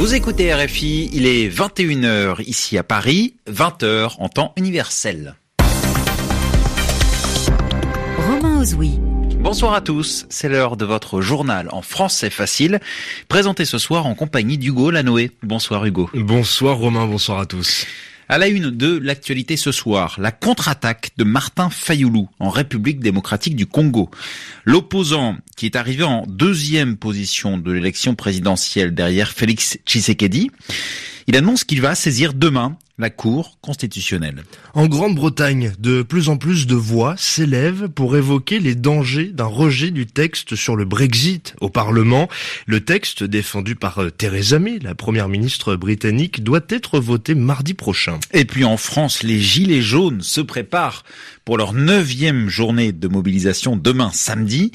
Vous écoutez RFI, il est 21h ici à Paris, 20h en temps universel. Romain Ozoui. Bonsoir à tous, c'est l'heure de votre journal en français facile, présenté ce soir en compagnie d'Hugo Lanoé. Bonsoir Hugo. Bonsoir Romain, bonsoir à tous. À la une de l'actualité ce soir, la contre-attaque de Martin Fayoulou en République démocratique du Congo. L'opposant qui est arrivé en deuxième position de l'élection présidentielle derrière Félix Tshisekedi, il annonce qu'il va saisir demain la Cour constitutionnelle. En Grande-Bretagne, de plus en plus de voix s'élèvent pour évoquer les dangers d'un rejet du texte sur le Brexit au Parlement. Le texte défendu par euh, Theresa May, la première ministre britannique, doit être voté mardi prochain. Et puis en France, les Gilets jaunes se préparent pour leur neuvième journée de mobilisation demain samedi.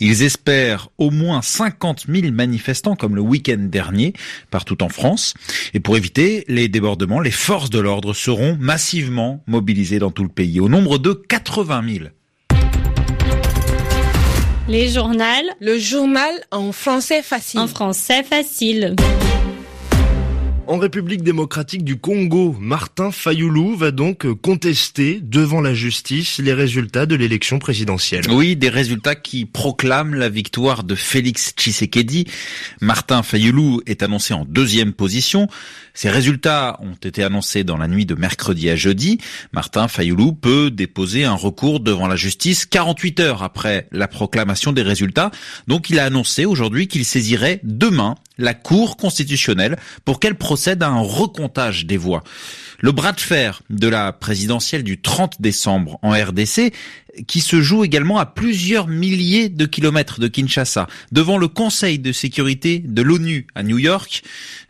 Ils espèrent au moins 50 000 manifestants comme le week-end dernier partout en France. Et pour éviter les débordements, les forces de l'ordre seront massivement mobilisées dans tout le pays, au nombre de 80 000. Les journaux. Le journal en français facile. En français facile. En République démocratique du Congo, Martin Fayoulou va donc contester devant la justice les résultats de l'élection présidentielle. Oui, des résultats qui proclament la victoire de Félix Tshisekedi. Martin Fayoulou est annoncé en deuxième position. Ces résultats ont été annoncés dans la nuit de mercredi à jeudi. Martin Fayoulou peut déposer un recours devant la justice 48 heures après la proclamation des résultats. Donc il a annoncé aujourd'hui qu'il saisirait demain la Cour constitutionnelle pour qu'elle procède à un recomptage des voix. Le bras de fer de la présidentielle du 30 décembre en RDC qui se joue également à plusieurs milliers de kilomètres de Kinshasa, devant le Conseil de sécurité de l'ONU à New York.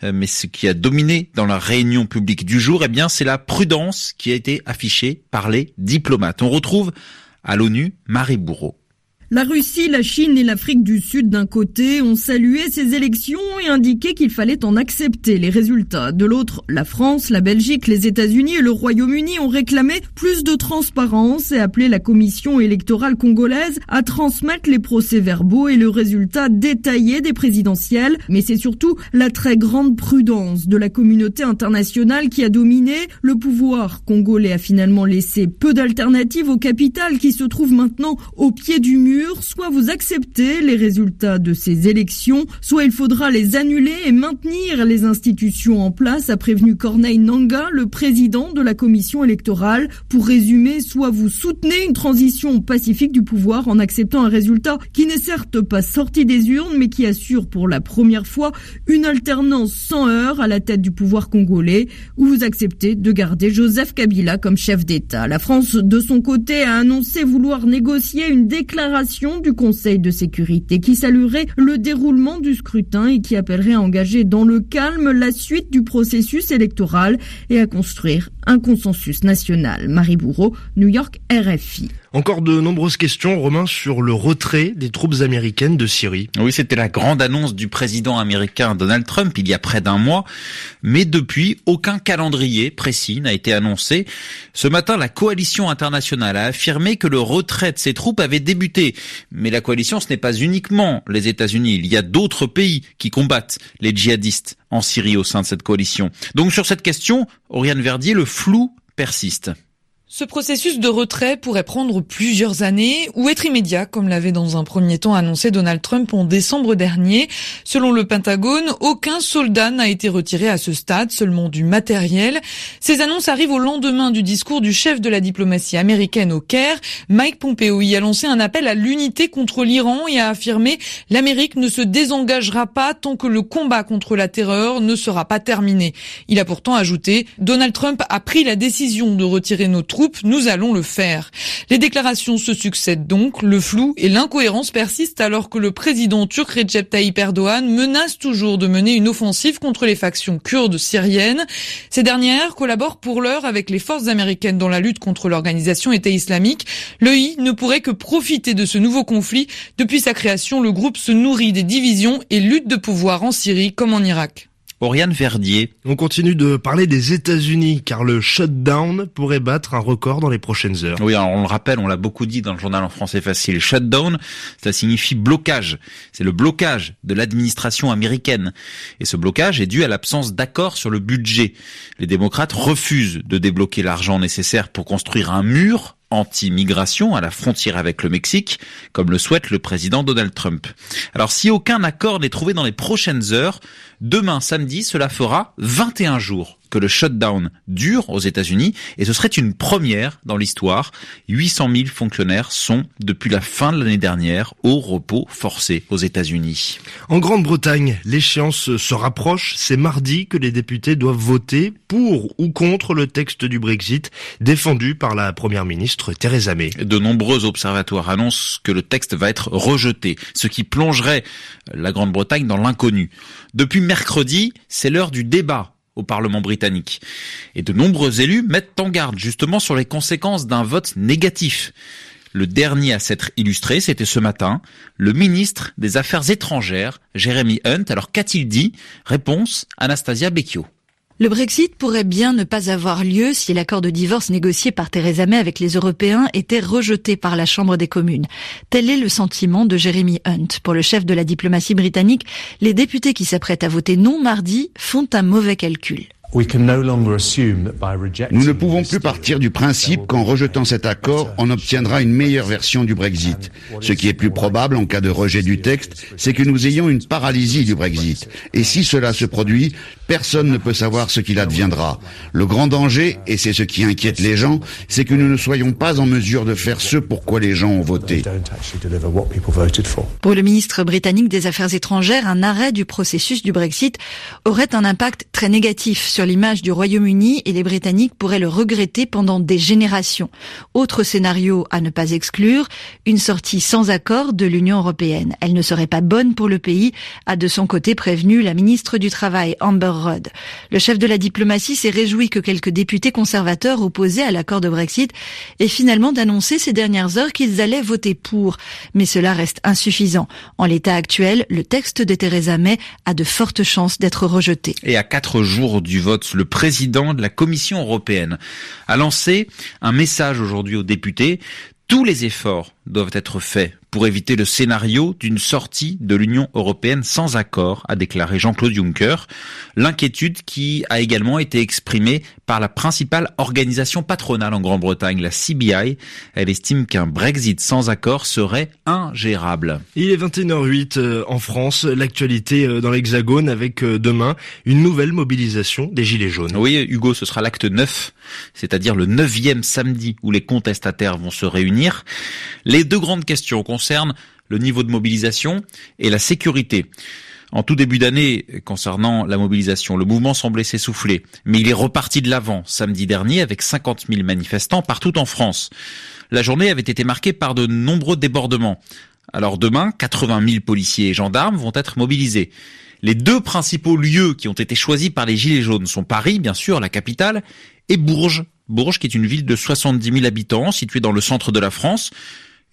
Euh, mais ce qui a dominé dans la réunion publique du jour, eh bien, c'est la prudence qui a été affichée par les diplomates. On retrouve à l'ONU Marie Bourreau. La Russie, la Chine et l'Afrique du Sud d'un côté ont salué ces élections et indiqué qu'il fallait en accepter les résultats. De l'autre, la France, la Belgique, les États-Unis et le Royaume-Uni ont réclamé plus de transparence et appelé la commission électorale congolaise à transmettre les procès-verbaux et le résultat détaillé des présidentielles. Mais c'est surtout la très grande prudence de la communauté internationale qui a dominé. Le pouvoir congolais a finalement laissé peu d'alternatives au capital qui se trouve maintenant au pied du mur soit vous acceptez les résultats de ces élections, soit il faudra les annuler et maintenir les institutions en place, a prévenu Corneille Nanga, le président de la commission électorale. Pour résumer, soit vous soutenez une transition pacifique du pouvoir en acceptant un résultat qui n'est certes pas sorti des urnes, mais qui assure pour la première fois une alternance sans heurts à la tête du pouvoir congolais, ou vous acceptez de garder Joseph Kabila comme chef d'État. La France, de son côté, a annoncé vouloir négocier une déclaration du Conseil de sécurité qui saluerait le déroulement du scrutin et qui appellerait à engager dans le calme la suite du processus électoral et à construire un consensus national. Marie Bourreau, New York, RFI. Encore de nombreuses questions, Romain, sur le retrait des troupes américaines de Syrie. Oui, c'était la grande annonce du président américain Donald Trump il y a près d'un mois. Mais depuis, aucun calendrier précis n'a été annoncé. Ce matin, la coalition internationale a affirmé que le retrait de ces troupes avait débuté. Mais la coalition, ce n'est pas uniquement les États-Unis. Il y a d'autres pays qui combattent les djihadistes en Syrie au sein de cette coalition. Donc sur cette question, Oriane Verdier, le flou persiste. Ce processus de retrait pourrait prendre plusieurs années ou être immédiat, comme l'avait dans un premier temps annoncé Donald Trump en décembre dernier. Selon le Pentagone, aucun soldat n'a été retiré à ce stade, seulement du matériel. Ces annonces arrivent au lendemain du discours du chef de la diplomatie américaine au Caire. Mike Pompeo y a lancé un appel à l'unité contre l'Iran et a affirmé l'Amérique ne se désengagera pas tant que le combat contre la terreur ne sera pas terminé. Il a pourtant ajouté, Donald Trump a pris la décision de retirer nos troupes nous allons le faire. Les déclarations se succèdent donc, le flou et l'incohérence persistent alors que le président turc Recep Tayyip Erdogan menace toujours de mener une offensive contre les factions kurdes syriennes. Ces dernières collaborent pour l'heure avec les forces américaines dans la lutte contre l'organisation État islamique. L'EI ne pourrait que profiter de ce nouveau conflit. Depuis sa création, le groupe se nourrit des divisions et lutte de pouvoir en Syrie comme en Irak. Oriane Verdier. On continue de parler des États-Unis car le shutdown pourrait battre un record dans les prochaines heures. Oui, alors on le rappelle, on l'a beaucoup dit dans le journal en français facile. Shutdown, ça signifie blocage. C'est le blocage de l'administration américaine. Et ce blocage est dû à l'absence d'accord sur le budget. Les démocrates refusent de débloquer l'argent nécessaire pour construire un mur anti-migration à la frontière avec le Mexique, comme le souhaite le président Donald Trump. Alors si aucun accord n'est trouvé dans les prochaines heures, demain samedi, cela fera 21 jours que le shutdown dure aux États-Unis et ce serait une première dans l'histoire. 800 000 fonctionnaires sont, depuis la fin de l'année dernière, au repos forcé aux États-Unis. En Grande-Bretagne, l'échéance se rapproche. C'est mardi que les députés doivent voter pour ou contre le texte du Brexit défendu par la première ministre Theresa May. De nombreux observatoires annoncent que le texte va être rejeté, ce qui plongerait la Grande-Bretagne dans l'inconnu. Depuis mercredi, c'est l'heure du débat au Parlement britannique. Et de nombreux élus mettent en garde justement sur les conséquences d'un vote négatif. Le dernier à s'être illustré, c'était ce matin, le ministre des Affaires étrangères, Jeremy Hunt. Alors qu'a-t-il dit? Réponse, Anastasia Becchio. Le Brexit pourrait bien ne pas avoir lieu si l'accord de divorce négocié par Theresa May avec les Européens était rejeté par la Chambre des communes. Tel est le sentiment de Jeremy Hunt. Pour le chef de la diplomatie britannique, les députés qui s'apprêtent à voter non mardi font un mauvais calcul. Nous ne pouvons plus partir du principe qu'en rejetant cet accord, on obtiendra une meilleure version du Brexit. Ce qui est plus probable en cas de rejet du texte, c'est que nous ayons une paralysie du Brexit. Et si cela se produit, personne ne peut savoir ce qu'il adviendra. Le grand danger, et c'est ce qui inquiète les gens, c'est que nous ne soyons pas en mesure de faire ce pour quoi les gens ont voté. Pour le ministre britannique des Affaires étrangères, un arrêt du processus du Brexit aurait un impact très négatif sur l'image du Royaume-Uni et les Britanniques pourraient le regretter pendant des générations. Autre scénario à ne pas exclure, une sortie sans accord de l'Union européenne. Elle ne serait pas bonne pour le pays, a de son côté prévenu la ministre du Travail, Amber Rudd. Le chef de la diplomatie s'est réjoui que quelques députés conservateurs opposés à l'accord de Brexit aient finalement d'annoncer ces dernières heures qu'ils allaient voter pour. Mais cela reste insuffisant. En l'état actuel, le texte de Theresa May a de fortes chances d'être rejeté. Et à quatre jours du le président de la Commission européenne a lancé un message aujourd'hui aux députés. Tous les efforts doivent être faits pour éviter le scénario d'une sortie de l'Union européenne sans accord, a déclaré Jean-Claude Juncker. L'inquiétude qui a également été exprimée par la principale organisation patronale en Grande-Bretagne, la CBI. Elle estime qu'un Brexit sans accord serait ingérable. Il est 21h08 euh, en France, l'actualité euh, dans l'Hexagone avec euh, demain une nouvelle mobilisation des Gilets jaunes. Oui, Hugo, ce sera l'acte 9, c'est-à-dire le neuvième samedi où les contestataires vont se réunir. Les deux grandes questions concernent le niveau de mobilisation et la sécurité. En tout début d'année, concernant la mobilisation, le mouvement semblait s'essouffler, mais il est reparti de l'avant samedi dernier avec 50 000 manifestants partout en France. La journée avait été marquée par de nombreux débordements. Alors demain, 80 000 policiers et gendarmes vont être mobilisés. Les deux principaux lieux qui ont été choisis par les Gilets jaunes sont Paris, bien sûr, la capitale, et Bourges. Bourges, qui est une ville de 70 000 habitants, située dans le centre de la France.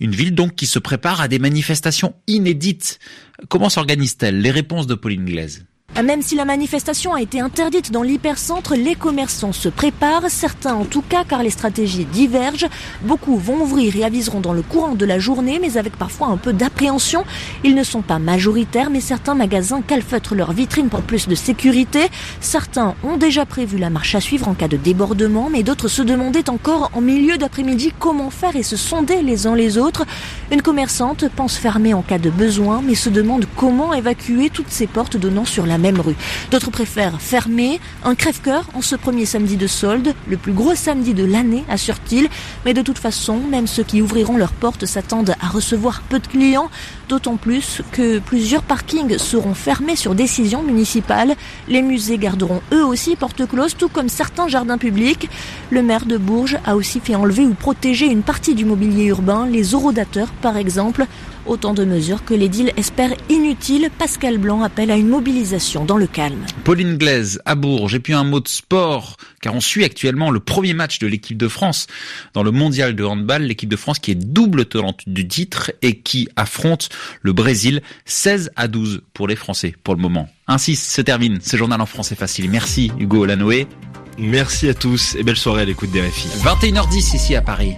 Une ville donc qui se prépare à des manifestations inédites. Comment s'organise-t-elle? Les réponses de Pauline Glaise. Même si la manifestation a été interdite dans l'hypercentre, les commerçants se préparent, certains en tout cas car les stratégies divergent. Beaucoup vont ouvrir et aviseront dans le courant de la journée, mais avec parfois un peu d'appréhension. Ils ne sont pas majoritaires, mais certains magasins calfeutrent leurs vitrines pour plus de sécurité. Certains ont déjà prévu la marche à suivre en cas de débordement, mais d'autres se demandaient encore en milieu d'après-midi comment faire et se sonder les uns les autres. Une commerçante pense fermer en cas de besoin, mais se demande comment évacuer toutes ces portes donnant sur la D'autres préfèrent fermer, un crève-cœur en ce premier samedi de solde, le plus gros samedi de l'année, assure-t-il. Mais de toute façon, même ceux qui ouvriront leurs portes s'attendent à recevoir peu de clients, d'autant plus que plusieurs parkings seront fermés sur décision municipale. Les musées garderont eux aussi porte close, tout comme certains jardins publics. Le maire de Bourges a aussi fait enlever ou protéger une partie du mobilier urbain, les orodateurs par exemple. Autant de mesures que l'édile espère inutiles. Pascal Blanc appelle à une mobilisation dans le calme. Pauline Glaise, à Bourges, et puis un mot de sport, car on suit actuellement le premier match de l'équipe de France dans le mondial de handball, l'équipe de France qui est double tenante du titre et qui affronte le Brésil 16 à 12 pour les Français pour le moment. Ainsi se termine ce journal en français facile. Merci Hugo Lanoé. Merci à tous et belle soirée à l'écoute des RFI. 21h10 ici à Paris.